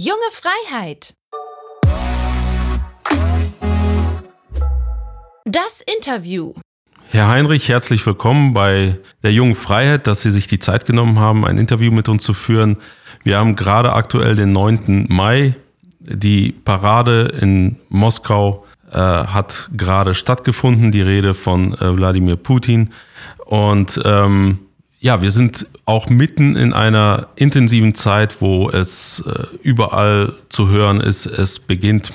Junge Freiheit. Das Interview. Herr Heinrich, herzlich willkommen bei der Jungen Freiheit, dass Sie sich die Zeit genommen haben, ein Interview mit uns zu führen. Wir haben gerade aktuell den 9. Mai. Die Parade in Moskau äh, hat gerade stattgefunden, die Rede von äh, Wladimir Putin. Und ähm, ja, wir sind auch mitten in einer intensiven Zeit, wo es äh, überall zu hören ist, es beginnt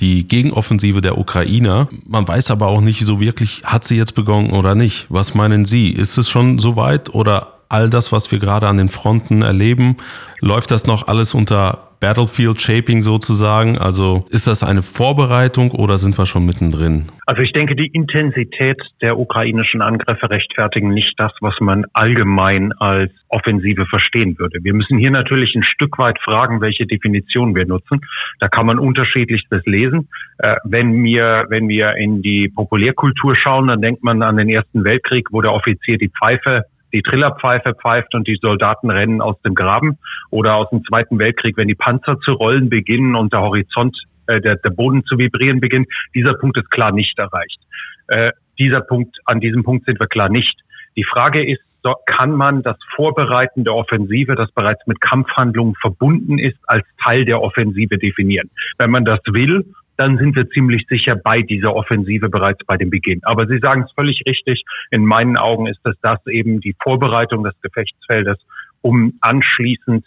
die Gegenoffensive der Ukrainer. Man weiß aber auch nicht so wirklich, hat sie jetzt begonnen oder nicht. Was meinen Sie? Ist es schon soweit oder all das, was wir gerade an den Fronten erleben, läuft das noch alles unter Battlefield Shaping sozusagen? Also ist das eine Vorbereitung oder sind wir schon mittendrin? Also ich denke, die Intensität der ukrainischen Angriffe rechtfertigen nicht das, was man allgemein als Offensive verstehen würde. Wir müssen hier natürlich ein Stück weit fragen, welche Definition wir nutzen. Da kann man unterschiedlichstes lesen. Äh, wenn wir, wenn wir in die Populärkultur schauen, dann denkt man an den Ersten Weltkrieg, wo der Offizier die Pfeife die Trillerpfeife pfeift und die Soldaten rennen aus dem Graben. Oder aus dem Zweiten Weltkrieg, wenn die Panzer zu rollen beginnen und der Horizont, äh, der, der Boden zu vibrieren beginnt. Dieser Punkt ist klar nicht erreicht. Äh, dieser Punkt, an diesem Punkt sind wir klar nicht. Die Frage ist, kann man das Vorbereiten der Offensive, das bereits mit Kampfhandlungen verbunden ist, als Teil der Offensive definieren. Wenn man das will dann sind wir ziemlich sicher bei dieser Offensive bereits bei dem Beginn. Aber Sie sagen es völlig richtig. In meinen Augen ist es das eben die Vorbereitung des Gefechtsfeldes, um anschließend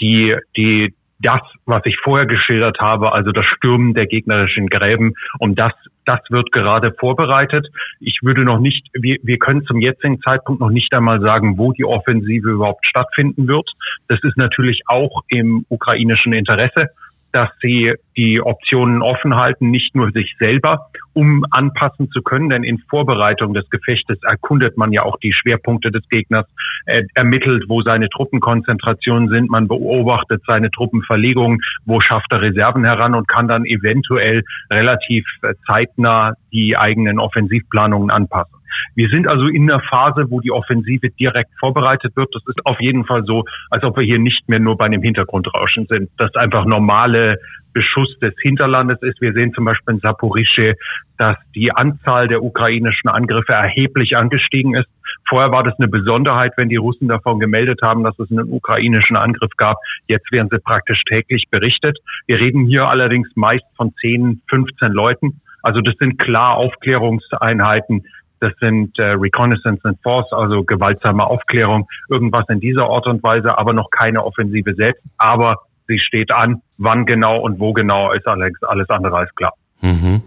die, die, das, was ich vorher geschildert habe, also das Stürmen der gegnerischen Gräben, um das, das wird gerade vorbereitet. Ich würde noch nicht, wir, wir können zum jetzigen Zeitpunkt noch nicht einmal sagen, wo die Offensive überhaupt stattfinden wird. Das ist natürlich auch im ukrainischen Interesse dass sie die Optionen offen halten, nicht nur sich selber, um anpassen zu können, denn in Vorbereitung des Gefechtes erkundet man ja auch die Schwerpunkte des Gegners, äh, ermittelt, wo seine Truppenkonzentrationen sind, man beobachtet seine Truppenverlegungen, wo schafft er Reserven heran und kann dann eventuell relativ äh, zeitnah die eigenen Offensivplanungen anpassen. Wir sind also in der Phase, wo die Offensive direkt vorbereitet wird. Das ist auf jeden Fall so, als ob wir hier nicht mehr nur bei einem Hintergrundrauschen sind. Das einfach normale Beschuss des Hinterlandes ist. Wir sehen zum Beispiel in Saporischsche, dass die Anzahl der ukrainischen Angriffe erheblich angestiegen ist. Vorher war das eine Besonderheit, wenn die Russen davon gemeldet haben, dass es einen ukrainischen Angriff gab. Jetzt werden sie praktisch täglich berichtet. Wir reden hier allerdings meist von 10, 15 Leuten. Also das sind klar Aufklärungseinheiten, das sind äh, Reconnaissance and Force, also gewaltsame Aufklärung, irgendwas in dieser Art und Weise, aber noch keine Offensive selbst. Aber sie steht an. Wann genau und wo genau ist alles, alles andere als klar. Mhm.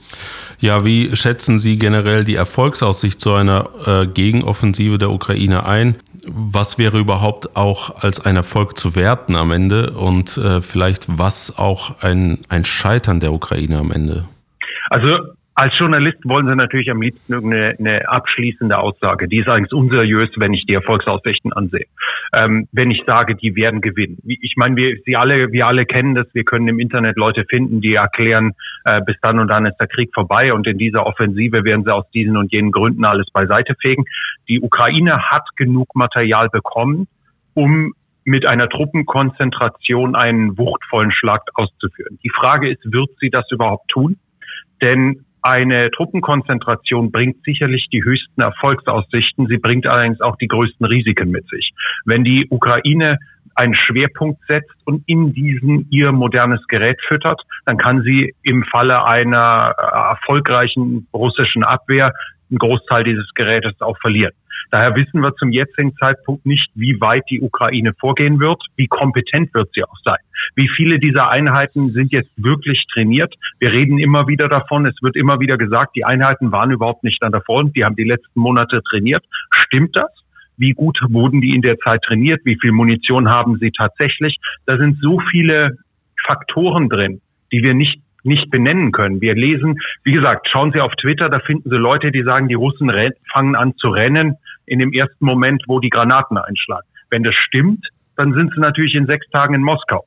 Ja, wie schätzen Sie generell die Erfolgsaussicht zu einer äh, Gegenoffensive der Ukraine ein? Was wäre überhaupt auch als ein Erfolg zu werten am Ende und äh, vielleicht was auch ein, ein Scheitern der Ukraine am Ende? Also als Journalist wollen Sie natürlich am liebsten irgendeine eine abschließende Aussage. Die ist eigentlich unseriös, wenn ich die Erfolgsaussichten ansehe. Ähm, wenn ich sage, die werden gewinnen. Ich meine, wir, Sie alle, wir alle kennen das. Wir können im Internet Leute finden, die erklären, äh, bis dann und dann ist der Krieg vorbei und in dieser Offensive werden sie aus diesen und jenen Gründen alles beiseite fegen. Die Ukraine hat genug Material bekommen, um mit einer Truppenkonzentration einen wuchtvollen Schlag auszuführen. Die Frage ist, wird sie das überhaupt tun? Denn eine Truppenkonzentration bringt sicherlich die höchsten Erfolgsaussichten. Sie bringt allerdings auch die größten Risiken mit sich. Wenn die Ukraine einen Schwerpunkt setzt und in diesen ihr modernes Gerät füttert, dann kann sie im Falle einer äh, erfolgreichen russischen Abwehr einen Großteil dieses Gerätes auch verlieren. Daher wissen wir zum jetzigen Zeitpunkt nicht, wie weit die Ukraine vorgehen wird, wie kompetent wird sie auch sein. Wie viele dieser Einheiten sind jetzt wirklich trainiert? Wir reden immer wieder davon, es wird immer wieder gesagt, die Einheiten waren überhaupt nicht an der Front, die haben die letzten Monate trainiert. Stimmt das? Wie gut wurden die in der Zeit trainiert? Wie viel Munition haben sie tatsächlich? Da sind so viele Faktoren drin, die wir nicht nicht benennen können. Wir lesen, wie gesagt, schauen Sie auf Twitter, da finden Sie Leute, die sagen, die Russen fangen an zu rennen in dem ersten Moment, wo die Granaten einschlagen. Wenn das stimmt, dann sind sie natürlich in sechs Tagen in Moskau.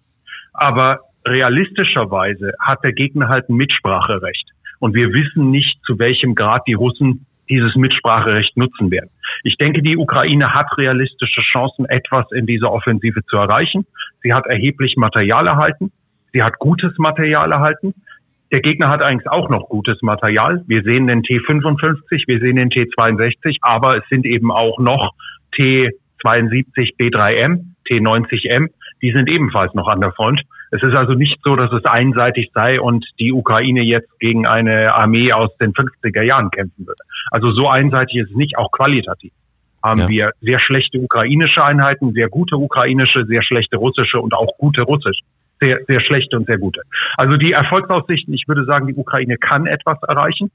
Aber realistischerweise hat der Gegner halt ein Mitspracherecht. Und wir wissen nicht, zu welchem Grad die Russen dieses Mitspracherecht nutzen werden. Ich denke, die Ukraine hat realistische Chancen, etwas in dieser Offensive zu erreichen. Sie hat erheblich Material erhalten. Sie hat gutes Material erhalten. Der Gegner hat eigentlich auch noch gutes Material. Wir sehen den T55, wir sehen den T62, aber es sind eben auch noch T72 B3M, T90M, die sind ebenfalls noch an der Front. Es ist also nicht so, dass es einseitig sei und die Ukraine jetzt gegen eine Armee aus den 50er Jahren kämpfen würde. Also so einseitig ist es nicht, auch qualitativ haben ja. wir sehr schlechte ukrainische Einheiten, sehr gute ukrainische, sehr schlechte russische und auch gute russische sehr, sehr schlechte und sehr gute. Also die Erfolgsaussichten, ich würde sagen, die Ukraine kann etwas erreichen.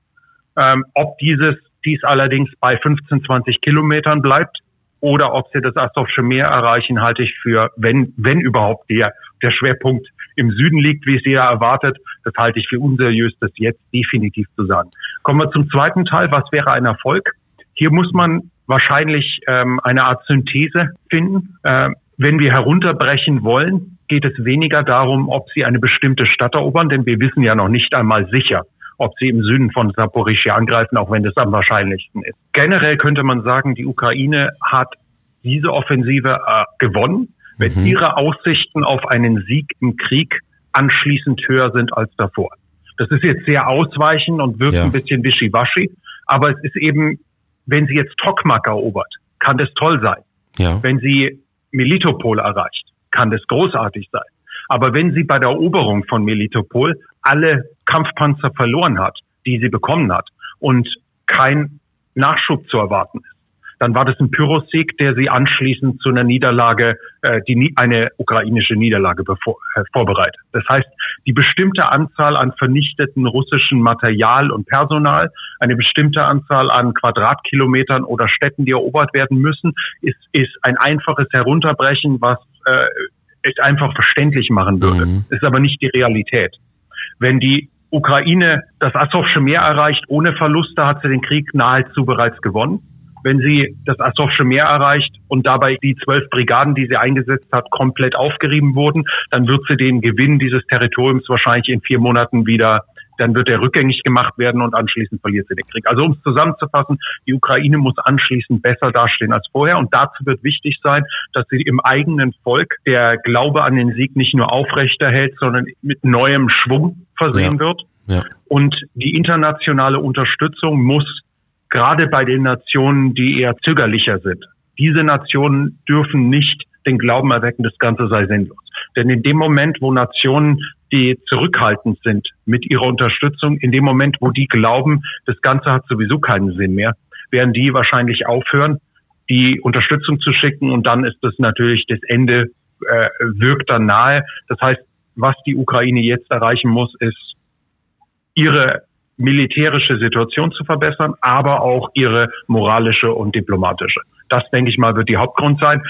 Ähm, ob dieses dies allerdings bei 15, 20 Kilometern bleibt oder ob sie das Asowsche Meer erreichen, halte ich für, wenn, wenn überhaupt der, der Schwerpunkt im Süden liegt, wie es jeder erwartet, das halte ich für unseriös, das jetzt definitiv zu sagen. Kommen wir zum zweiten Teil. Was wäre ein Erfolg? Hier muss man wahrscheinlich ähm, eine Art Synthese finden. Äh, wenn wir herunterbrechen wollen, geht es weniger darum, ob sie eine bestimmte Stadt erobern, denn wir wissen ja noch nicht einmal sicher, ob sie im Süden von Saporischia angreifen, auch wenn das am wahrscheinlichsten ist. Generell könnte man sagen, die Ukraine hat diese Offensive äh, gewonnen, wenn mhm. ihre Aussichten auf einen Sieg im Krieg anschließend höher sind als davor. Das ist jetzt sehr ausweichend und wirkt ja. ein bisschen wischiwaschi, aber es ist eben, wenn sie jetzt Tokmak erobert, kann das toll sein. Ja. Wenn sie Melitopol erreicht, kann das großartig sein. Aber wenn sie bei der Eroberung von Melitopol alle Kampfpanzer verloren hat, die sie bekommen hat und kein Nachschub zu erwarten ist, dann war das ein Pyrrhussieg, der sie anschließend zu einer Niederlage, äh, die eine ukrainische Niederlage bevor, äh, vorbereitet. Das heißt, die bestimmte Anzahl an vernichteten russischen Material und Personal, eine bestimmte Anzahl an Quadratkilometern oder Städten, die erobert werden müssen, ist, ist ein einfaches Herunterbrechen, was äh, es einfach verständlich machen würde. Mhm. Ist aber nicht die Realität. Wenn die Ukraine das Asowsche Meer erreicht ohne Verluste, hat sie den Krieg nahezu bereits gewonnen wenn sie das Asowsche Meer erreicht und dabei die zwölf Brigaden, die sie eingesetzt hat, komplett aufgerieben wurden, dann wird sie den Gewinn dieses Territoriums wahrscheinlich in vier Monaten wieder dann wird er rückgängig gemacht werden und anschließend verliert sie den Krieg. Also um es zusammenzufassen, die Ukraine muss anschließend besser dastehen als vorher und dazu wird wichtig sein, dass sie im eigenen Volk der Glaube an den Sieg nicht nur aufrechterhält, sondern mit neuem Schwung versehen ja. wird. Ja. Und die internationale Unterstützung muss gerade bei den Nationen, die eher zögerlicher sind. Diese Nationen dürfen nicht den Glauben erwecken, das Ganze sei sinnlos. Denn in dem Moment, wo Nationen, die zurückhaltend sind mit ihrer Unterstützung, in dem Moment, wo die glauben, das Ganze hat sowieso keinen Sinn mehr, werden die wahrscheinlich aufhören, die Unterstützung zu schicken und dann ist das natürlich das Ende äh, wirkt dann nahe. Das heißt, was die Ukraine jetzt erreichen muss, ist ihre militärische Situation zu verbessern, aber auch ihre moralische und diplomatische. Das, denke ich mal, wird die Hauptgrund sein.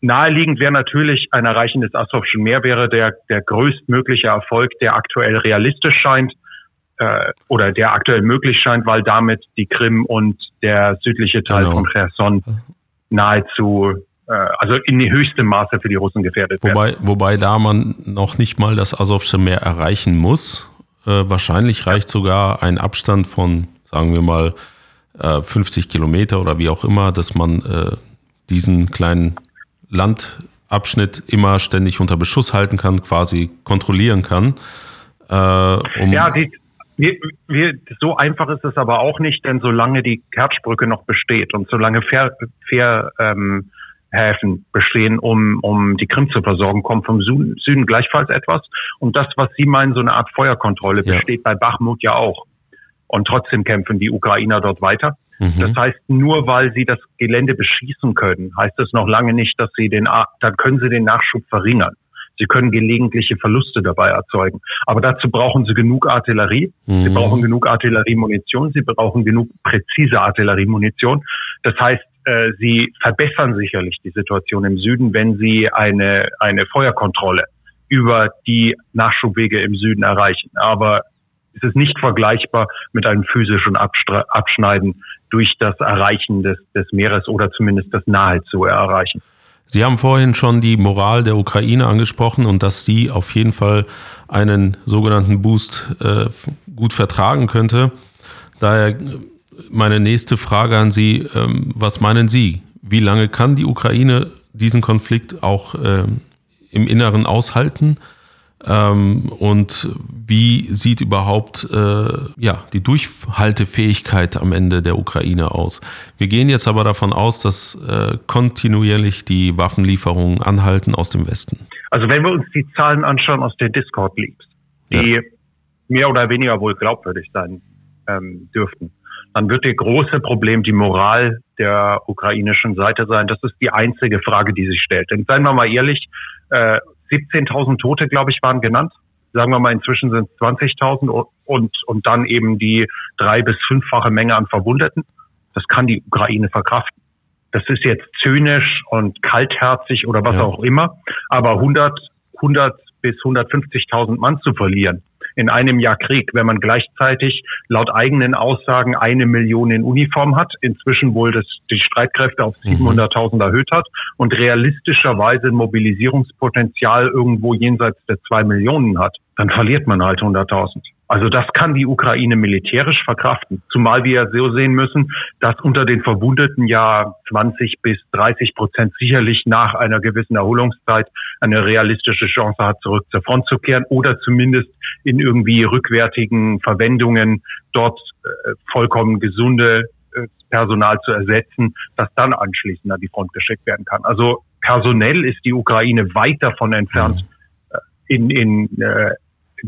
Naheliegend wäre natürlich ein Erreichen des Asowschen Meer wäre der, der größtmögliche Erfolg, der aktuell realistisch scheint äh, oder der aktuell möglich scheint, weil damit die Krim und der südliche Teil genau. von Cherson nahezu äh, also in die höchste Maße für die Russen gefährdet wobei, werden. Wobei da man noch nicht mal das Asowsche Meer erreichen muss, äh, wahrscheinlich reicht sogar ein Abstand von, sagen wir mal, äh, 50 Kilometer oder wie auch immer, dass man äh, diesen kleinen Landabschnitt immer ständig unter Beschuss halten kann, quasi kontrollieren kann. Äh, um ja, die, wir, wir, so einfach ist es aber auch nicht, denn solange die Kertschbrücke noch besteht und solange Fair, Fair ähm, Häfen bestehen, um, um die Krim zu versorgen, kommt vom Süden, Süden gleichfalls etwas. Und das, was Sie meinen, so eine Art Feuerkontrolle, ja. besteht bei Bachmut ja auch. Und trotzdem kämpfen die Ukrainer dort weiter. Mhm. Das heißt, nur weil sie das Gelände beschießen können, heißt das noch lange nicht, dass sie den, dann können sie den Nachschub verringern. Sie können gelegentliche Verluste dabei erzeugen. Aber dazu brauchen sie genug Artillerie. Mhm. Sie brauchen genug Artilleriemunition. Sie brauchen genug präzise Artilleriemunition. Das heißt, äh, sie verbessern sicherlich die Situation im Süden, wenn sie eine, eine Feuerkontrolle über die Nachschubwege im Süden erreichen. Aber es ist nicht vergleichbar mit einem physischen Abschneiden durch das Erreichen des, des Meeres oder zumindest das nahezu erreichen. Sie haben vorhin schon die Moral der Ukraine angesprochen und dass sie auf jeden Fall einen sogenannten Boost äh, gut vertragen könnte. Daher meine nächste Frage an Sie, ähm, was meinen Sie? Wie lange kann die Ukraine diesen Konflikt auch ähm, im Inneren aushalten? Ähm, und wie sieht überhaupt äh, ja, die Durchhaltefähigkeit am Ende der Ukraine aus? Wir gehen jetzt aber davon aus, dass äh, kontinuierlich die Waffenlieferungen anhalten aus dem Westen. Also wenn wir uns die Zahlen anschauen aus den Discord-Leaks, die ja. mehr oder weniger wohl glaubwürdig sein ähm, dürften, dann wird das große Problem die Moral der ukrainischen Seite sein. Das ist die einzige Frage, die sich stellt. Denn seien wir mal ehrlich, äh, 17.000 Tote, glaube ich, waren genannt. Sagen wir mal, inzwischen sind es 20.000 und, und dann eben die drei- bis fünffache Menge an Verwundeten. Das kann die Ukraine verkraften. Das ist jetzt zynisch und kaltherzig oder was ja. auch immer. Aber 100, 100 bis 150.000 Mann zu verlieren in einem Jahr Krieg, wenn man gleichzeitig laut eigenen Aussagen eine Million in Uniform hat, inzwischen wohl das, die Streitkräfte auf 700.000 mhm. erhöht hat und realistischerweise ein Mobilisierungspotenzial irgendwo jenseits der zwei Millionen hat, dann verliert man halt 100.000. Also das kann die Ukraine militärisch verkraften. Zumal wir ja so sehen müssen, dass unter den Verwundeten ja 20 bis 30 Prozent sicherlich nach einer gewissen Erholungszeit eine realistische Chance hat, zurück zur Front zu kehren oder zumindest in irgendwie rückwärtigen Verwendungen dort äh, vollkommen gesunde äh, Personal zu ersetzen, das dann anschließend an die Front geschickt werden kann. Also personell ist die Ukraine weit davon entfernt, mhm. äh, in, in äh,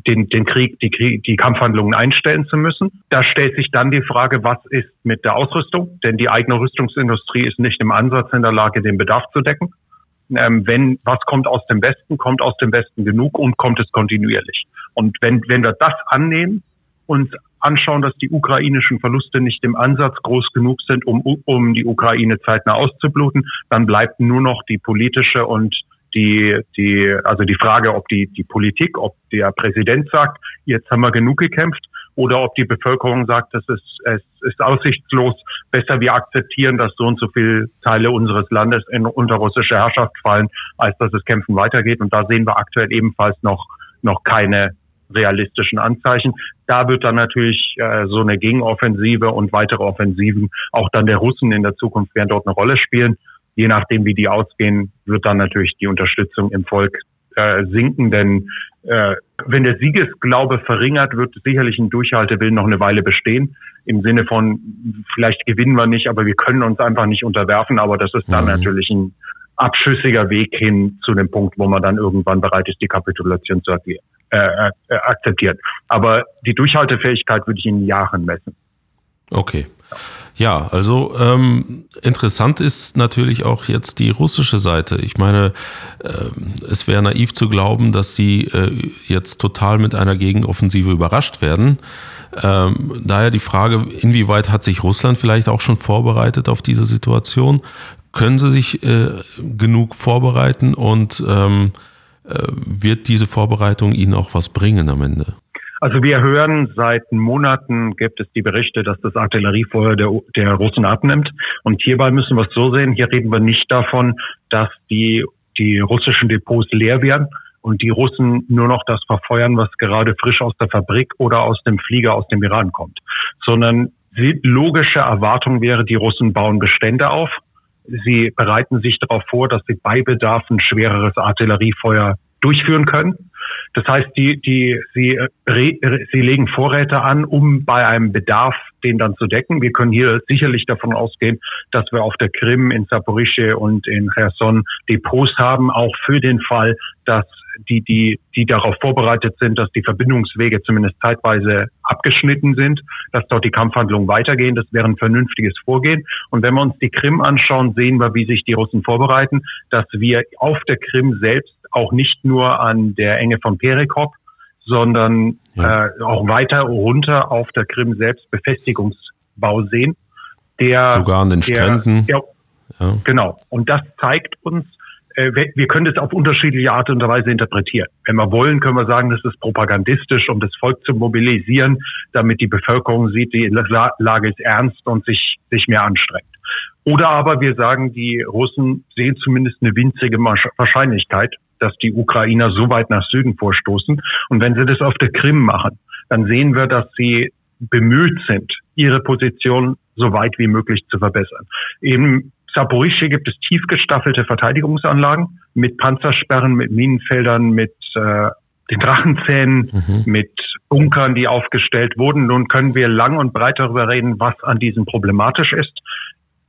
den, den Krieg, die, Krieg, die Kampfhandlungen einstellen zu müssen. Da stellt sich dann die Frage, was ist mit der Ausrüstung? Denn die eigene Rüstungsindustrie ist nicht im Ansatz in der Lage, den Bedarf zu decken. Ähm, wenn was kommt aus dem Westen, kommt aus dem Westen genug und kommt es kontinuierlich. Und wenn, wenn wir das annehmen und anschauen, dass die ukrainischen Verluste nicht im Ansatz groß genug sind, um, um die Ukraine zeitnah auszubluten, dann bleibt nur noch die politische und die, die, also die Frage, ob die, die Politik, ob der Präsident sagt, jetzt haben wir genug gekämpft, oder ob die Bevölkerung sagt, das ist, es ist aussichtslos, besser wir akzeptieren, dass so und so viele Teile unseres Landes in, unter russische Herrschaft fallen, als dass das Kämpfen weitergeht. Und da sehen wir aktuell ebenfalls noch, noch keine realistischen Anzeichen. Da wird dann natürlich äh, so eine Gegenoffensive und weitere Offensiven auch dann der Russen in der Zukunft werden dort eine Rolle spielen je nachdem, wie die ausgehen, wird dann natürlich die Unterstützung im Volk äh, sinken. Denn äh, wenn der Siegesglaube verringert, wird sicherlich ein Durchhaltewillen noch eine Weile bestehen. Im Sinne von, vielleicht gewinnen wir nicht, aber wir können uns einfach nicht unterwerfen. Aber das ist dann mhm. natürlich ein abschüssiger Weg hin zu dem Punkt, wo man dann irgendwann bereit ist, die Kapitulation zu äh, äh, akzeptieren. Aber die Durchhaltefähigkeit würde ich in Jahren messen. Okay. Ja, also ähm, interessant ist natürlich auch jetzt die russische Seite. Ich meine, äh, es wäre naiv zu glauben, dass sie äh, jetzt total mit einer Gegenoffensive überrascht werden. Ähm, daher die Frage, inwieweit hat sich Russland vielleicht auch schon vorbereitet auf diese Situation? Können sie sich äh, genug vorbereiten und ähm, äh, wird diese Vorbereitung ihnen auch was bringen am Ende? Also wir hören seit Monaten gibt es die Berichte, dass das Artilleriefeuer der, der Russen abnimmt. Und hierbei müssen wir es so sehen, hier reden wir nicht davon, dass die, die russischen Depots leer werden und die Russen nur noch das verfeuern, was gerade frisch aus der Fabrik oder aus dem Flieger aus dem Iran kommt. Sondern die logische Erwartung wäre, die Russen bauen Bestände auf. Sie bereiten sich darauf vor, dass sie bei Bedarf ein schwereres Artilleriefeuer durchführen können. Das heißt, die, die, sie, sie legen Vorräte an, um bei einem Bedarf den dann zu decken. Wir können hier sicherlich davon ausgehen, dass wir auf der Krim, in Saporischschje und in Cherson Depots haben, auch für den Fall, dass die, die, die darauf vorbereitet sind, dass die Verbindungswege zumindest zeitweise abgeschnitten sind, dass dort die Kampfhandlungen weitergehen. Das wäre ein vernünftiges Vorgehen. Und wenn wir uns die Krim anschauen, sehen wir, wie sich die Russen vorbereiten, dass wir auf der Krim selbst auch nicht nur an der Enge von Perekop, sondern ja. äh, auch weiter runter auf der Krim selbst Befestigungsbau sehen. Der, Sogar an den der, Stränden. Der, ja. Genau. Und das zeigt uns, äh, wir können das auf unterschiedliche Art und Weise interpretieren. Wenn wir wollen, können wir sagen, das ist propagandistisch, um das Volk zu mobilisieren, damit die Bevölkerung sieht, die Lage ist ernst und sich, sich mehr anstrengt. Oder aber wir sagen, die Russen sehen zumindest eine winzige Wahrscheinlichkeit, dass die Ukrainer so weit nach Süden vorstoßen. Und wenn sie das auf der Krim machen, dann sehen wir, dass sie bemüht sind, ihre Position so weit wie möglich zu verbessern. In Saporischschje gibt es tief gestaffelte Verteidigungsanlagen mit Panzersperren, mit Minenfeldern, mit äh, den Drachenzähnen, mhm. mit Bunkern, die aufgestellt wurden. Nun können wir lang und breit darüber reden, was an diesen problematisch ist.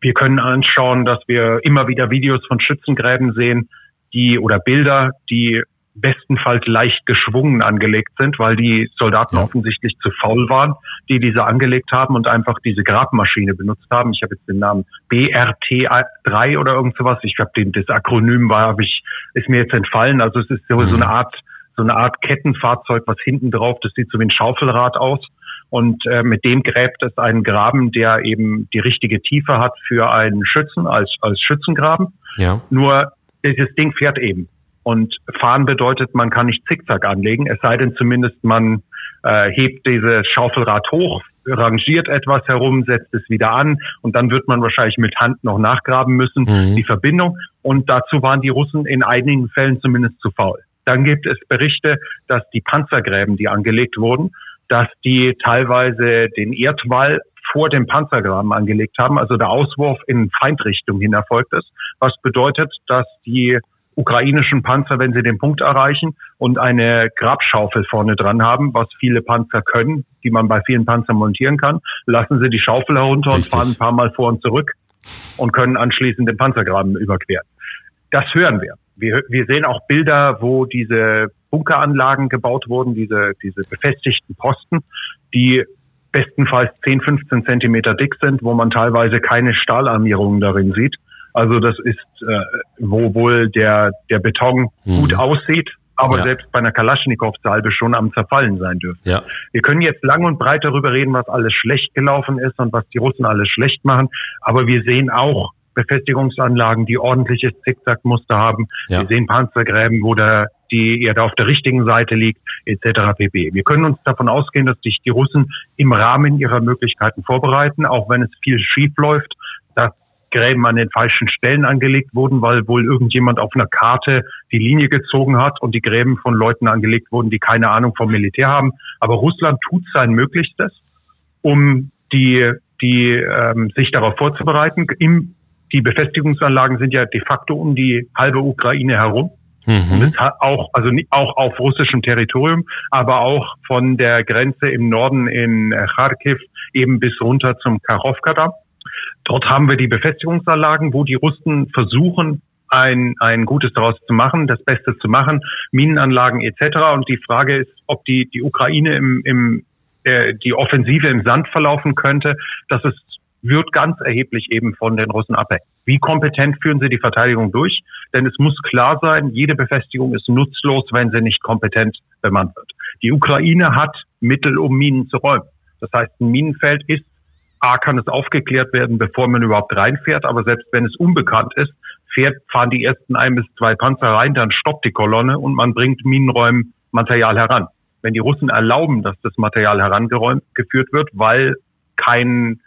Wir können anschauen, dass wir immer wieder Videos von Schützengräben sehen, die oder Bilder, die bestenfalls leicht geschwungen angelegt sind, weil die Soldaten ja. offensichtlich zu faul waren, die diese angelegt haben und einfach diese Grabmaschine benutzt haben. Ich habe jetzt den Namen BRT3 oder irgend sowas. Ich habe den das Akronym war, habe ich ist mir jetzt entfallen. Also es ist so, so eine mhm. Art so eine Art Kettenfahrzeug, was hinten drauf, das sieht so wie ein Schaufelrad aus. Und äh, mit dem gräbt es einen Graben, der eben die richtige Tiefe hat für einen Schützen als, als Schützengraben. Ja. Nur dieses Ding fährt eben. Und fahren bedeutet, man kann nicht zickzack anlegen, es sei denn zumindest man äh, hebt dieses Schaufelrad hoch, rangiert etwas herum, setzt es wieder an und dann wird man wahrscheinlich mit Hand noch nachgraben müssen, mhm. die Verbindung. Und dazu waren die Russen in einigen Fällen zumindest zu faul. Dann gibt es Berichte, dass die Panzergräben, die angelegt wurden, dass die teilweise den Erdwall vor dem Panzergraben angelegt haben, also der Auswurf in Feindrichtung hin erfolgt ist, was bedeutet, dass die ukrainischen Panzer, wenn sie den Punkt erreichen und eine Grabschaufel vorne dran haben, was viele Panzer können, die man bei vielen Panzern montieren kann, lassen sie die Schaufel herunter Richtig. und fahren ein paar Mal vor und zurück und können anschließend den Panzergraben überqueren. Das hören wir. Wir, wir sehen auch Bilder, wo diese Bunkeranlagen gebaut wurden, diese, diese befestigten Posten, die bestenfalls 10, 15 Zentimeter dick sind, wo man teilweise keine Stahlarmierungen darin sieht. Also das ist, äh, wo wohl der, der Beton mhm. gut aussieht, aber ja. selbst bei einer Kalaschnikow-Salbe schon am Zerfallen sein dürfte. Ja. Wir können jetzt lang und breit darüber reden, was alles schlecht gelaufen ist und was die Russen alles schlecht machen, aber wir sehen auch Befestigungsanlagen, die ordentliches Zickzackmuster haben. Ja. Wir sehen Panzergräben, wo der, die Erde auf der richtigen Seite liegt, etc. pp. Wir können uns davon ausgehen, dass sich die Russen im Rahmen ihrer Möglichkeiten vorbereiten, auch wenn es viel schief läuft, dass Gräben an den falschen Stellen angelegt wurden, weil wohl irgendjemand auf einer Karte die Linie gezogen hat und die Gräben von Leuten angelegt wurden, die keine Ahnung vom Militär haben. Aber Russland tut sein Möglichstes, um die, die ähm, sich darauf vorzubereiten. Im, die Befestigungsanlagen sind ja de facto um die halbe Ukraine herum. Mhm. Auch, also auch auf russischem Territorium, aber auch von der Grenze im Norden in Kharkiv eben bis runter zum Kachowka Dort haben wir die Befestigungsanlagen, wo die Russen versuchen, ein, ein Gutes daraus zu machen, das Beste zu machen, Minenanlagen etc. Und die Frage ist, ob die, die Ukraine im, im äh, die Offensive im Sand verlaufen könnte. Das ist, wird ganz erheblich eben von den Russen abhängen. Wie kompetent führen sie die Verteidigung durch? Denn es muss klar sein, jede Befestigung ist nutzlos, wenn sie nicht kompetent bemannt wird. Die Ukraine hat Mittel, um Minen zu räumen. Das heißt, ein Minenfeld ist A, kann es aufgeklärt werden, bevor man überhaupt reinfährt, aber selbst wenn es unbekannt ist, fährt, fahren die ersten ein bis zwei Panzer rein, dann stoppt die Kolonne und man bringt Minenräumen Material heran. Wenn die Russen erlauben, dass das Material herangeräumt geführt wird, weil kein,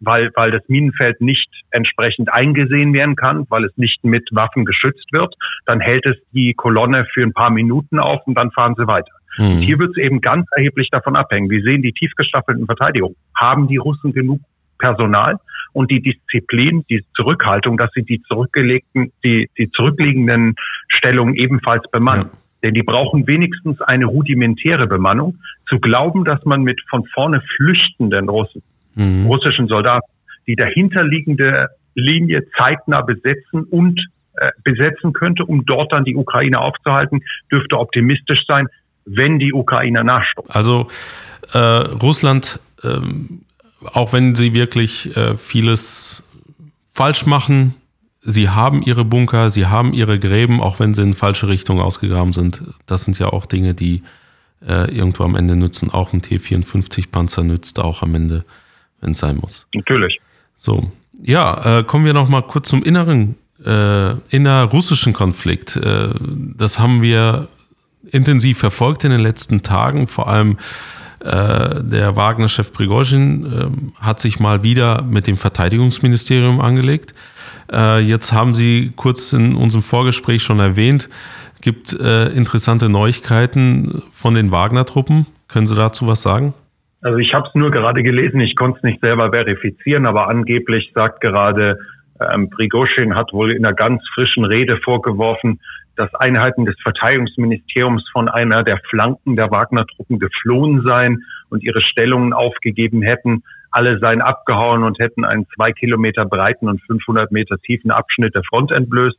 weil, weil das Minenfeld nicht entsprechend eingesehen werden kann, weil es nicht mit Waffen geschützt wird, dann hält es die Kolonne für ein paar Minuten auf und dann fahren sie weiter. Mhm. hier wird es eben ganz erheblich davon abhängen. Wir sehen die tief gestaffelten Verteidigungen. Haben die Russen genug Personal und die Disziplin, die Zurückhaltung, dass sie die zurückgelegten, die, die zurückliegenden Stellungen ebenfalls bemannen? Ja. Denn die brauchen wenigstens eine rudimentäre Bemannung. Zu glauben, dass man mit von vorne flüchtenden Russen, mhm. russischen Soldaten, die dahinterliegende Linie zeitnah besetzen und äh, besetzen könnte, um dort dann die Ukraine aufzuhalten, dürfte optimistisch sein wenn die Ukrainer nachstoßen. Also äh, Russland, ähm, auch wenn sie wirklich äh, vieles falsch machen, sie haben ihre Bunker, sie haben ihre Gräben, auch wenn sie in falsche Richtung ausgegraben sind. Das sind ja auch Dinge, die äh, irgendwo am Ende nützen. Auch ein T-54-Panzer nützt auch am Ende, wenn es sein muss. Natürlich. So, ja, äh, kommen wir noch mal kurz zum inneren, äh, innerrussischen Konflikt. Äh, das haben wir intensiv verfolgt in den letzten Tagen. Vor allem äh, der Wagner-Chef Prigozhin äh, hat sich mal wieder mit dem Verteidigungsministerium angelegt. Äh, jetzt haben Sie kurz in unserem Vorgespräch schon erwähnt, gibt interessante Neuigkeiten von den Wagner-Truppen. Können Sie dazu was sagen? Also ich habe es nur gerade gelesen, ich konnte es nicht selber verifizieren, aber angeblich sagt gerade ähm, Prigozhin hat wohl in einer ganz frischen Rede vorgeworfen, dass Einheiten des Verteidigungsministeriums von einer der Flanken der Wagner-Truppen geflohen seien und ihre Stellungen aufgegeben hätten. Alle seien abgehauen und hätten einen zwei Kilometer breiten und 500 Meter tiefen Abschnitt der Front entblößt.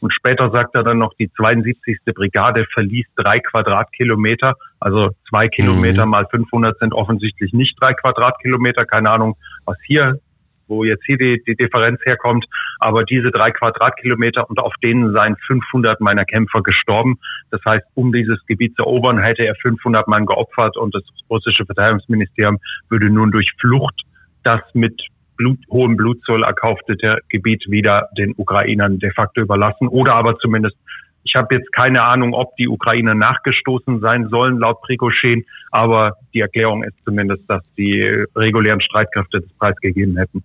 Und später sagt er dann noch, die 72. Brigade verließ drei Quadratkilometer. Also zwei Kilometer mhm. mal 500 sind offensichtlich nicht drei Quadratkilometer. Keine Ahnung, was hier wo jetzt hier die, die Differenz herkommt. Aber diese drei Quadratkilometer und auf denen seien 500 meiner Kämpfer gestorben. Das heißt, um dieses Gebiet zu erobern, hätte er 500 Mann geopfert und das russische Verteidigungsministerium würde nun durch Flucht das mit Blut, hohem Blutzoll erkaufte Gebiet wieder den Ukrainern de facto überlassen oder aber zumindest ich habe jetzt keine Ahnung, ob die Ukrainer nachgestoßen sein sollen, laut Prigozhin, aber die Erklärung ist zumindest, dass die regulären Streitkräfte das Preis gegeben hätten.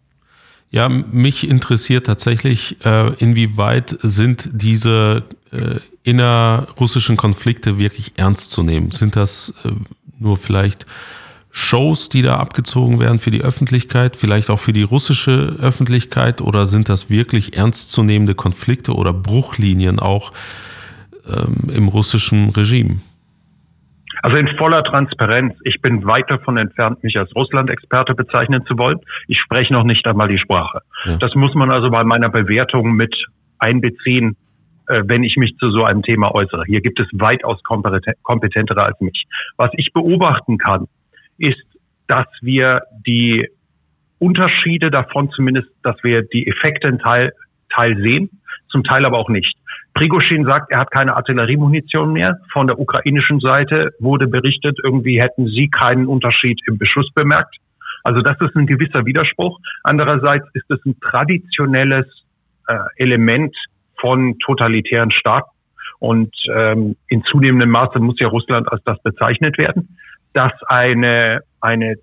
Ja, mich interessiert tatsächlich, äh, inwieweit sind diese äh, innerrussischen Konflikte wirklich ernst zu nehmen? Sind das äh, nur vielleicht Shows, die da abgezogen werden für die Öffentlichkeit, vielleicht auch für die russische Öffentlichkeit, oder sind das wirklich ernstzunehmende Konflikte oder Bruchlinien auch ähm, im russischen Regime? Also in voller Transparenz. Ich bin weit davon entfernt, mich als Russland-Experte bezeichnen zu wollen. Ich spreche noch nicht einmal die Sprache. Ja. Das muss man also bei meiner Bewertung mit einbeziehen, äh, wenn ich mich zu so einem Thema äußere. Hier gibt es weitaus kompetentere als mich. Was ich beobachten kann, ist, dass wir die Unterschiede davon zumindest, dass wir die Effekte in Teil, Teil sehen, zum Teil aber auch nicht. Prigozhin sagt, er hat keine Artilleriemunition mehr. Von der ukrainischen Seite wurde berichtet, irgendwie hätten sie keinen Unterschied im Beschuss bemerkt. Also das ist ein gewisser Widerspruch. Andererseits ist es ein traditionelles äh, Element von totalitären Staaten. Und ähm, in zunehmendem Maße muss ja Russland als das bezeichnet werden, dass eine, eine,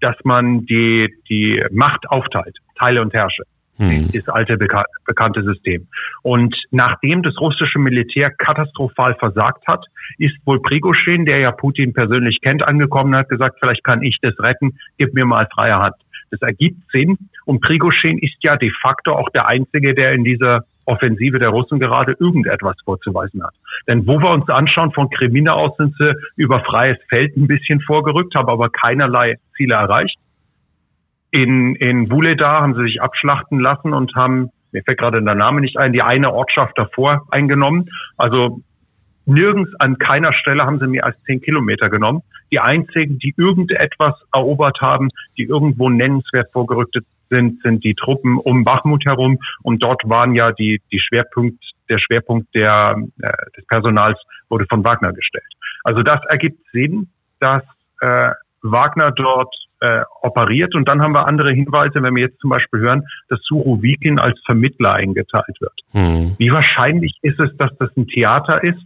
dass man die, die Macht aufteilt, teile und herrsche hm. das alte beka bekannte System. Und nachdem das russische Militär katastrophal versagt hat, ist wohl Prigozhin, der ja Putin persönlich kennt, angekommen und hat gesagt, vielleicht kann ich das retten, gib mir mal freie Hand. Das ergibt Sinn. Und Prigozhin ist ja de facto auch der Einzige, der in dieser Offensive der Russen gerade irgendetwas vorzuweisen hat. Denn wo wir uns anschauen, von Krimina aus sind sie über freies Feld ein bisschen vorgerückt, haben aber keinerlei Ziele erreicht. In, in Wuledar haben sie sich abschlachten lassen und haben, mir fällt gerade der Name nicht ein, die eine Ortschaft davor eingenommen. Also nirgends an keiner Stelle haben sie mehr als zehn Kilometer genommen. Die einzigen, die irgendetwas erobert haben, die irgendwo nennenswert vorgerückt sind, sind die Truppen um Bachmut herum. Und dort waren ja die, die Schwerpunkt, der Schwerpunkt der, äh, des Personals wurde von Wagner gestellt. Also das ergibt Sinn, dass äh, Wagner dort äh, operiert. Und dann haben wir andere Hinweise, wenn wir jetzt zum Beispiel hören, dass Surovikin als Vermittler eingeteilt wird. Hm. Wie wahrscheinlich ist es, dass das ein Theater ist,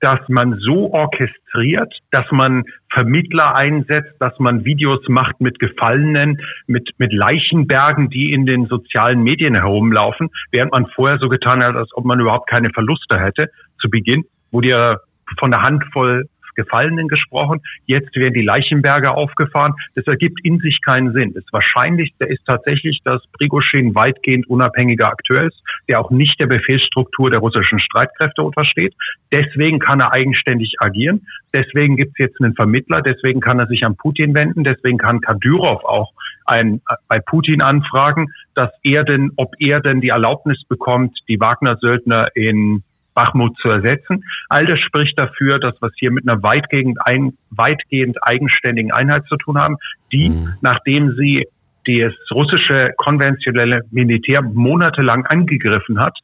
dass man so orchestriert, dass man Vermittler einsetzt, dass man Videos macht mit Gefallenen, mit, mit Leichenbergen, die in den sozialen Medien herumlaufen, während man vorher so getan hat, als ob man überhaupt keine Verluste hätte zu Beginn, wo dir von der Handvoll Gefallenen gesprochen. Jetzt werden die Leichenberge aufgefahren. Das ergibt in sich keinen Sinn. Das Wahrscheinlichste ist tatsächlich, dass Prigozhin weitgehend unabhängiger Akteur ist, der auch nicht der Befehlsstruktur der russischen Streitkräfte untersteht. Deswegen kann er eigenständig agieren. Deswegen gibt es jetzt einen Vermittler. Deswegen kann er sich an Putin wenden. Deswegen kann Kadyrov auch ein, bei Putin anfragen, dass er denn, ob er denn die Erlaubnis bekommt, die Wagner-Söldner in Bachmut zu ersetzen. All das spricht dafür, dass wir es hier mit einer weitgehend, ein, weitgehend eigenständigen Einheit zu tun haben, die, mhm. nachdem sie das russische konventionelle Militär monatelang angegriffen hat,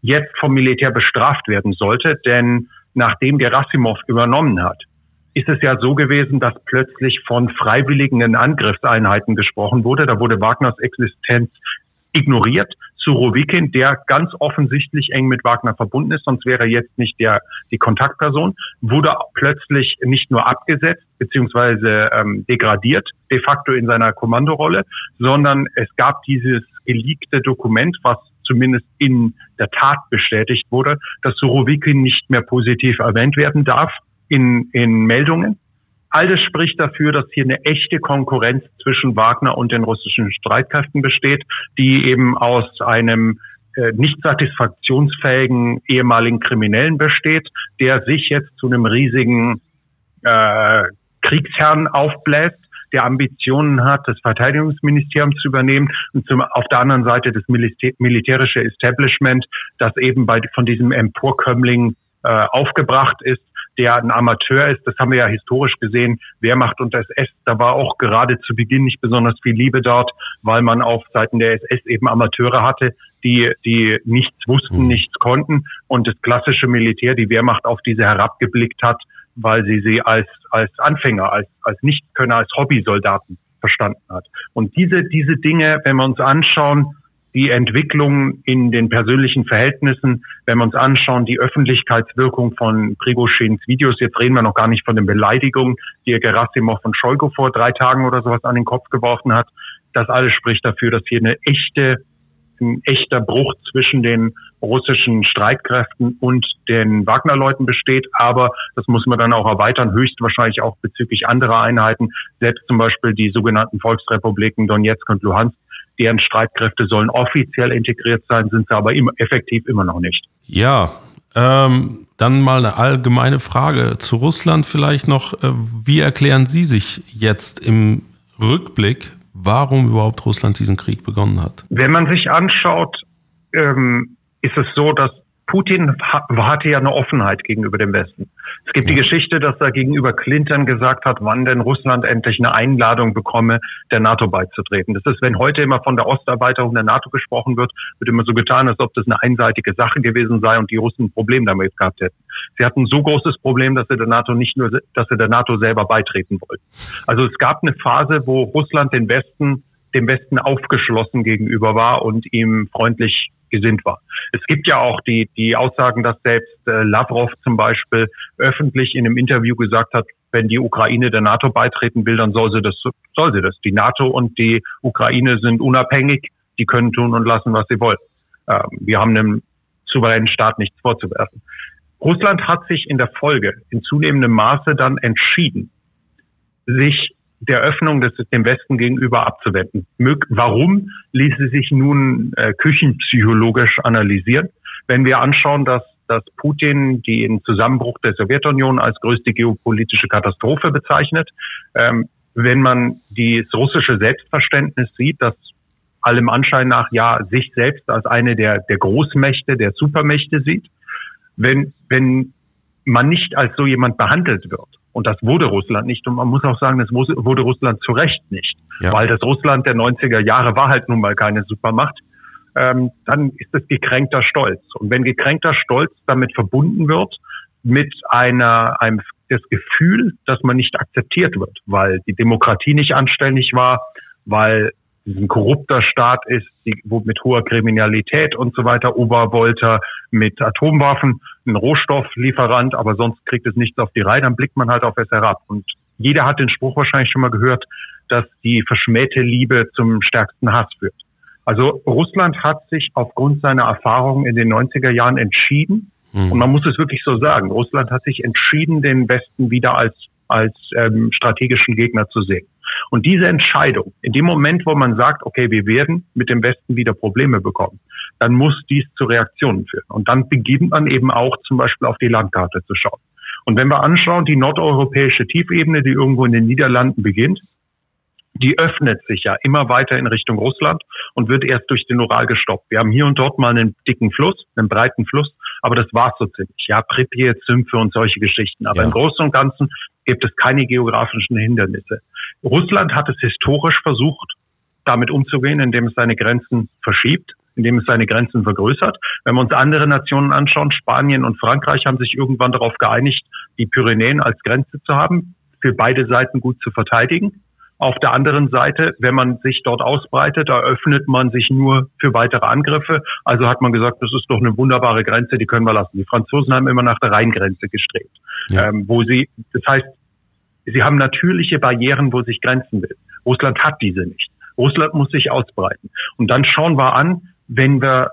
jetzt vom Militär bestraft werden sollte. Denn nachdem Gerasimov übernommen hat, ist es ja so gewesen, dass plötzlich von freiwilligen Angriffseinheiten gesprochen wurde. Da wurde Wagners Existenz ignoriert. Surovikin, der ganz offensichtlich eng mit Wagner verbunden ist, sonst wäre jetzt nicht der, die Kontaktperson, wurde plötzlich nicht nur abgesetzt beziehungsweise ähm, degradiert, de facto in seiner Kommandorolle, sondern es gab dieses geleakte Dokument, was zumindest in der Tat bestätigt wurde, dass Surovikin nicht mehr positiv erwähnt werden darf in, in Meldungen. All das spricht dafür, dass hier eine echte Konkurrenz zwischen Wagner und den russischen Streitkräften besteht, die eben aus einem äh, nicht satisfaktionsfähigen ehemaligen Kriminellen besteht, der sich jetzt zu einem riesigen äh, Kriegsherrn aufbläst, der Ambitionen hat, das Verteidigungsministerium zu übernehmen und zum, auf der anderen Seite das Militär, militärische Establishment, das eben bei, von diesem Emporkömmling äh, aufgebracht ist, der ein Amateur ist. Das haben wir ja historisch gesehen. Wehrmacht und SS, da war auch gerade zu Beginn nicht besonders viel Liebe dort, weil man auf Seiten der SS eben Amateure hatte, die, die nichts wussten, mhm. nichts konnten und das klassische Militär, die Wehrmacht auf diese herabgeblickt hat weil sie sie als, als Anfänger, als, als Nichtkönner, als Hobbysoldaten verstanden hat. Und diese, diese Dinge, wenn wir uns anschauen, die Entwicklung in den persönlichen Verhältnissen, wenn wir uns anschauen, die Öffentlichkeitswirkung von Prigoschins Videos, jetzt reden wir noch gar nicht von den Beleidigungen, die Gerasimov von Scholgo vor drei Tagen oder sowas an den Kopf geworfen hat, das alles spricht dafür, dass hier eine echte ein echter Bruch zwischen den russischen Streitkräften und den Wagner-Leuten besteht. Aber das muss man dann auch erweitern, höchstwahrscheinlich auch bezüglich anderer Einheiten, selbst zum Beispiel die sogenannten Volksrepubliken Donetsk und Luhansk. Deren Streitkräfte sollen offiziell integriert sein, sind sie aber immer, effektiv immer noch nicht. Ja, ähm, dann mal eine allgemeine Frage zu Russland vielleicht noch. Äh, wie erklären Sie sich jetzt im Rückblick, warum überhaupt Russland diesen Krieg begonnen hat. Wenn man sich anschaut, ähm, ist es so, dass Putin hatte ja eine Offenheit gegenüber dem Westen. Es gibt ja. die Geschichte, dass er gegenüber Clinton gesagt hat, wann denn Russland endlich eine Einladung bekomme, der NATO beizutreten. Das ist, wenn heute immer von der Osterweiterung der NATO gesprochen wird, wird immer so getan, als ob das eine einseitige Sache gewesen sei und die Russen ein Problem damit gehabt hätten. Sie hatten ein so großes Problem, dass sie der NATO nicht nur, dass sie der NATO selber beitreten wollten. Also es gab eine Phase, wo Russland den Westen dem Westen aufgeschlossen gegenüber war und ihm freundlich gesinnt war. Es gibt ja auch die, die Aussagen, dass selbst äh, Lavrov zum Beispiel öffentlich in einem Interview gesagt hat, wenn die Ukraine der NATO beitreten will, dann soll sie das, soll sie das. Die NATO und die Ukraine sind unabhängig, die können tun und lassen, was sie wollen. Ähm, wir haben einem souveränen Staat nichts vorzuwerfen. Russland hat sich in der Folge in zunehmendem Maße dann entschieden, sich der Öffnung des, dem Westen gegenüber abzuwenden. Warum ließe sich nun äh, küchenpsychologisch analysieren? Wenn wir anschauen, dass, dass Putin den Zusammenbruch der Sowjetunion als größte geopolitische Katastrophe bezeichnet, ähm, wenn man das russische Selbstverständnis sieht, das allem Anschein nach ja sich selbst als eine der, der Großmächte, der Supermächte sieht, wenn, wenn man nicht als so jemand behandelt wird, und das wurde Russland nicht. Und man muss auch sagen, das wurde Russland zu Recht nicht. Ja. Weil das Russland der 90er Jahre war halt nun mal keine Supermacht. Ähm, dann ist es gekränkter Stolz. Und wenn gekränkter Stolz damit verbunden wird, mit einer, einem, das Gefühl, dass man nicht akzeptiert wird, weil die Demokratie nicht anständig war, weil ein korrupter Staat ist, die, wo mit hoher Kriminalität und so weiter, Obervolter mit Atomwaffen, ein Rohstofflieferant, aber sonst kriegt es nichts auf die Reihe, dann blickt man halt auf es herab. Und jeder hat den Spruch wahrscheinlich schon mal gehört, dass die verschmähte Liebe zum stärksten Hass führt. Also Russland hat sich aufgrund seiner Erfahrungen in den 90er Jahren entschieden, mhm. und man muss es wirklich so sagen, Russland hat sich entschieden, den Westen wieder als, als ähm, strategischen Gegner zu sehen. Und diese Entscheidung, in dem Moment, wo man sagt, okay, wir werden mit dem Westen wieder Probleme bekommen, dann muss dies zu Reaktionen führen. Und dann beginnt man eben auch zum Beispiel auf die Landkarte zu schauen. Und wenn wir anschauen, die nordeuropäische Tiefebene, die irgendwo in den Niederlanden beginnt, die öffnet sich ja immer weiter in Richtung Russland und wird erst durch den Ural gestoppt. Wir haben hier und dort mal einen dicken Fluss, einen breiten Fluss, aber das war's so ziemlich. Ja, Pripyat, Sümpfe und solche Geschichten. Aber ja. im Großen und Ganzen gibt es keine geografischen Hindernisse. Russland hat es historisch versucht, damit umzugehen, indem es seine Grenzen verschiebt, indem es seine Grenzen vergrößert. Wenn wir uns andere Nationen anschauen, Spanien und Frankreich haben sich irgendwann darauf geeinigt, die Pyrenäen als Grenze zu haben, für beide Seiten gut zu verteidigen. Auf der anderen Seite, wenn man sich dort ausbreitet, eröffnet man sich nur für weitere Angriffe. Also hat man gesagt, das ist doch eine wunderbare Grenze, die können wir lassen. Die Franzosen haben immer nach der Rheingrenze gestrebt, ja. ähm, wo sie, das heißt, sie haben natürliche Barrieren, wo sich Grenzen will. Russland hat diese nicht. Russland muss sich ausbreiten. Und dann schauen wir an, wenn wir,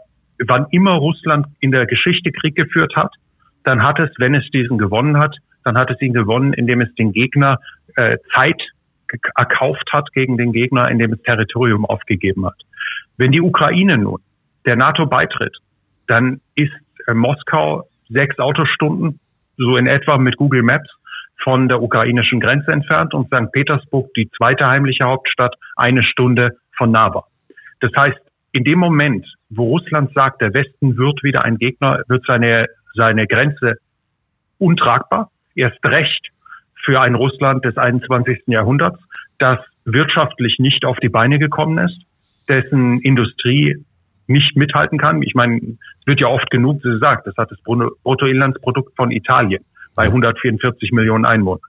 wann immer Russland in der Geschichte Krieg geführt hat, dann hat es, wenn es diesen gewonnen hat, dann hat es ihn gewonnen, indem es den Gegner äh, Zeit erkauft hat gegen den Gegner, indem es Territorium aufgegeben hat. Wenn die Ukraine nun der NATO beitritt, dann ist äh, Moskau sechs Autostunden, so in etwa mit Google Maps, von der ukrainischen Grenze entfernt und St. Petersburg, die zweite heimliche Hauptstadt, eine Stunde von Nava. Das heißt, in dem Moment, wo Russland sagt, der Westen wird wieder ein Gegner, wird seine, seine Grenze untragbar, erst recht für ein Russland des 21. Jahrhunderts, das wirtschaftlich nicht auf die Beine gekommen ist, dessen Industrie nicht mithalten kann. Ich meine, es wird ja oft genug gesagt, das hat das Bruttoinlandsprodukt von Italien bei 144 Millionen Einwohnern.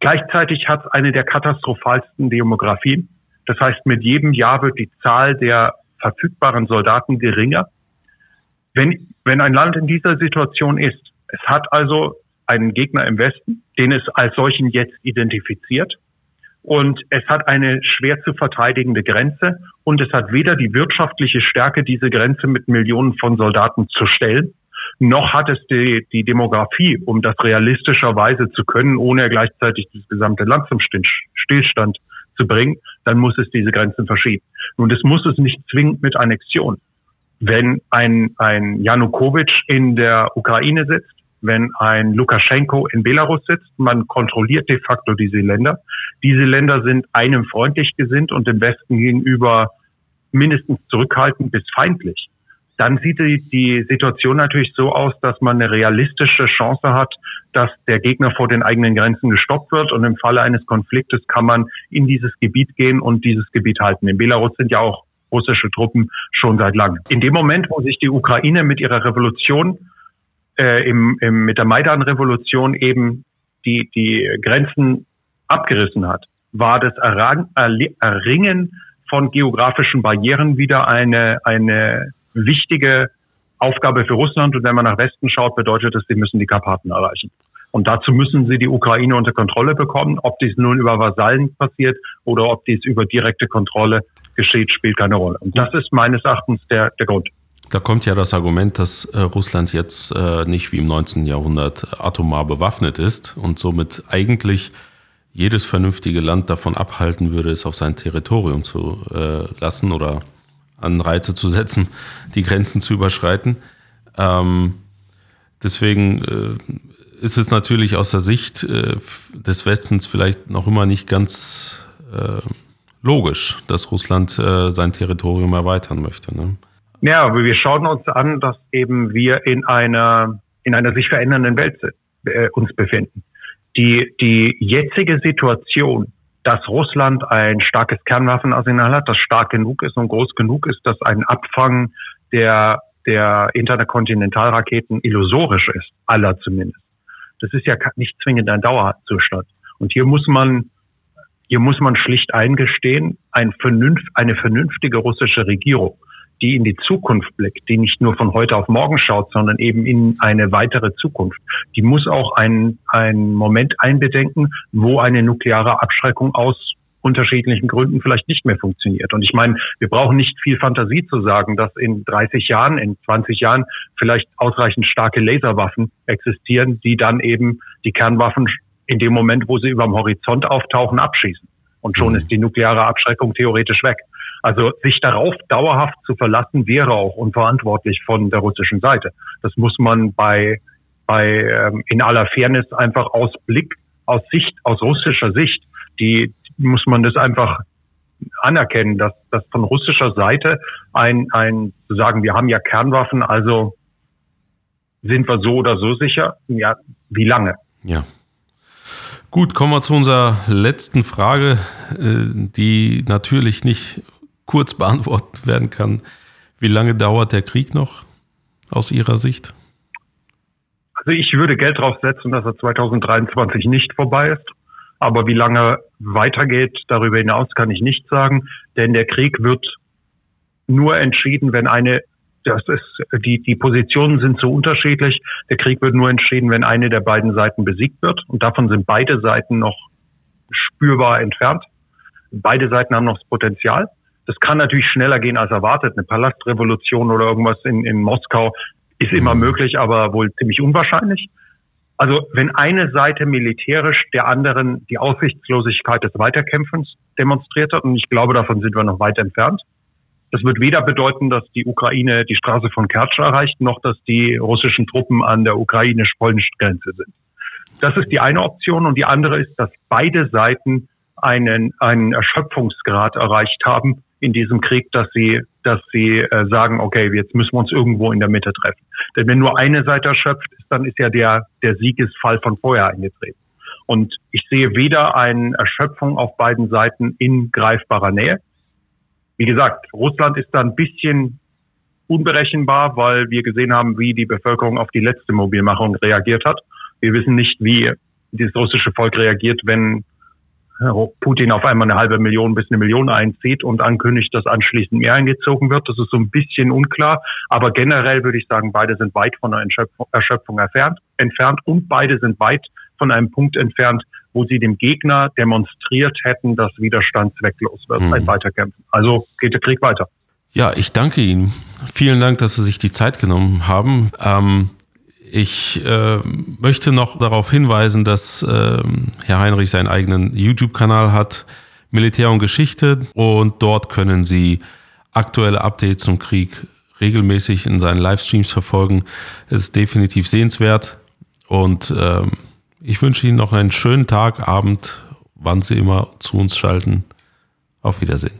Gleichzeitig hat es eine der katastrophalsten Demografien. Das heißt, mit jedem Jahr wird die Zahl der verfügbaren Soldaten geringer. Wenn, wenn ein Land in dieser Situation ist, es hat also einen Gegner im Westen, den es als solchen jetzt identifiziert, und es hat eine schwer zu verteidigende Grenze und es hat weder die wirtschaftliche Stärke, diese Grenze mit Millionen von Soldaten zu stellen, noch hat es die, die Demografie, um das realistischerweise zu können, ohne gleichzeitig das gesamte Land zum Stillstand zu bringen, dann muss es diese Grenzen verschieben. Nun, das muss es nicht zwingend mit Annexion. Wenn ein, ein Janukowitsch in der Ukraine sitzt, wenn ein Lukaschenko in Belarus sitzt. Man kontrolliert de facto diese Länder. Diese Länder sind einem freundlich gesinnt und dem Westen gegenüber mindestens zurückhaltend bis feindlich. Dann sieht die, die Situation natürlich so aus, dass man eine realistische Chance hat, dass der Gegner vor den eigenen Grenzen gestoppt wird und im Falle eines Konfliktes kann man in dieses Gebiet gehen und dieses Gebiet halten. In Belarus sind ja auch russische Truppen schon seit langem. In dem Moment, wo sich die Ukraine mit ihrer Revolution äh, im, im, mit der Maidan-Revolution eben die, die Grenzen abgerissen hat, war das Erringen von geografischen Barrieren wieder eine, eine wichtige Aufgabe für Russland. Und wenn man nach Westen schaut, bedeutet das, sie müssen die Karpaten erreichen. Und dazu müssen sie die Ukraine unter Kontrolle bekommen. Ob dies nun über Vasallen passiert oder ob dies über direkte Kontrolle geschieht, spielt keine Rolle. Und das ist meines Erachtens der, der Grund. Da kommt ja das Argument, dass äh, Russland jetzt äh, nicht wie im 19. Jahrhundert atomar bewaffnet ist und somit eigentlich jedes vernünftige Land davon abhalten würde, es auf sein Territorium zu äh, lassen oder Anreize zu setzen, die Grenzen zu überschreiten. Ähm, deswegen äh, ist es natürlich aus der Sicht äh, des Westens vielleicht noch immer nicht ganz äh, logisch, dass Russland sein Territorium erweitern möchte. Ne? Ja, wir schauen uns an, dass eben wir in einer, in einer sich verändernden Welt äh, uns befinden. Die, die jetzige Situation, dass Russland ein starkes Kernwaffenarsenal hat, das stark genug ist und groß genug ist, dass ein Abfang der, der Interkontinentalraketen illusorisch ist, aller zumindest. Das ist ja nicht zwingend ein Dauerzustand. Und hier muss man, hier muss man schlicht eingestehen, ein vernünft, eine vernünftige russische Regierung die in die Zukunft blickt, die nicht nur von heute auf morgen schaut, sondern eben in eine weitere Zukunft. Die muss auch einen, einen Moment einbedenken, wo eine nukleare Abschreckung aus unterschiedlichen Gründen vielleicht nicht mehr funktioniert. Und ich meine, wir brauchen nicht viel Fantasie zu sagen, dass in 30 Jahren, in 20 Jahren vielleicht ausreichend starke Laserwaffen existieren, die dann eben die Kernwaffen in dem Moment, wo sie über dem Horizont auftauchen, abschießen. Und schon mhm. ist die nukleare Abschreckung theoretisch weg. Also sich darauf dauerhaft zu verlassen, wäre auch unverantwortlich von der russischen Seite. Das muss man bei, bei ähm, in aller Fairness einfach aus Blick, aus Sicht, aus russischer Sicht, die muss man das einfach anerkennen, dass, dass von russischer Seite ein, ein zu sagen, wir haben ja Kernwaffen, also sind wir so oder so sicher? Ja, wie lange? Ja. Gut, kommen wir zu unserer letzten Frage, äh, die natürlich nicht kurz beantwortet werden kann. Wie lange dauert der Krieg noch aus Ihrer Sicht? Also ich würde Geld drauf setzen, dass er 2023 nicht vorbei ist. Aber wie lange weitergeht, darüber hinaus kann ich nicht sagen, denn der Krieg wird nur entschieden, wenn eine, das ist, die, die Positionen sind so unterschiedlich. Der Krieg wird nur entschieden, wenn eine der beiden Seiten besiegt wird. Und davon sind beide Seiten noch spürbar entfernt. Beide Seiten haben noch das Potenzial. Das kann natürlich schneller gehen als erwartet. Eine Palastrevolution oder irgendwas in, in Moskau ist immer mhm. möglich, aber wohl ziemlich unwahrscheinlich. Also wenn eine Seite militärisch der anderen die Aussichtslosigkeit des Weiterkämpfens demonstriert hat, und ich glaube, davon sind wir noch weit entfernt, Das wird weder bedeuten, dass die Ukraine die Straße von Kertsch erreicht, noch dass die russischen Truppen an der ukrainisch-polnischen Grenze sind. Das ist die eine Option. Und die andere ist, dass beide Seiten einen, einen Erschöpfungsgrad erreicht haben in diesem Krieg, dass sie, dass sie äh, sagen, okay, jetzt müssen wir uns irgendwo in der Mitte treffen. Denn wenn nur eine Seite erschöpft ist, dann ist ja der, der Siegesfall von vorher eingetreten. Und ich sehe weder eine Erschöpfung auf beiden Seiten in greifbarer Nähe. Wie gesagt, Russland ist da ein bisschen unberechenbar, weil wir gesehen haben, wie die Bevölkerung auf die letzte Mobilmachung reagiert hat. Wir wissen nicht, wie das russische Volk reagiert, wenn Putin auf einmal eine halbe Million bis eine Million einzieht und ankündigt, dass anschließend mehr eingezogen wird. Das ist so ein bisschen unklar. Aber generell würde ich sagen, beide sind weit von der Erschöpfung entfernt, entfernt und beide sind weit von einem Punkt entfernt, wo sie dem Gegner demonstriert hätten, dass Widerstand zwecklos wird, mhm. ein Weiterkämpfen. Also geht der Krieg weiter. Ja, ich danke Ihnen. Vielen Dank, dass Sie sich die Zeit genommen haben. Ähm ich äh, möchte noch darauf hinweisen, dass äh, Herr Heinrich seinen eigenen YouTube-Kanal hat, Militär und Geschichte, und dort können Sie aktuelle Updates zum Krieg regelmäßig in seinen Livestreams verfolgen. Es ist definitiv sehenswert und äh, ich wünsche Ihnen noch einen schönen Tag, Abend, wann Sie immer zu uns schalten. Auf Wiedersehen.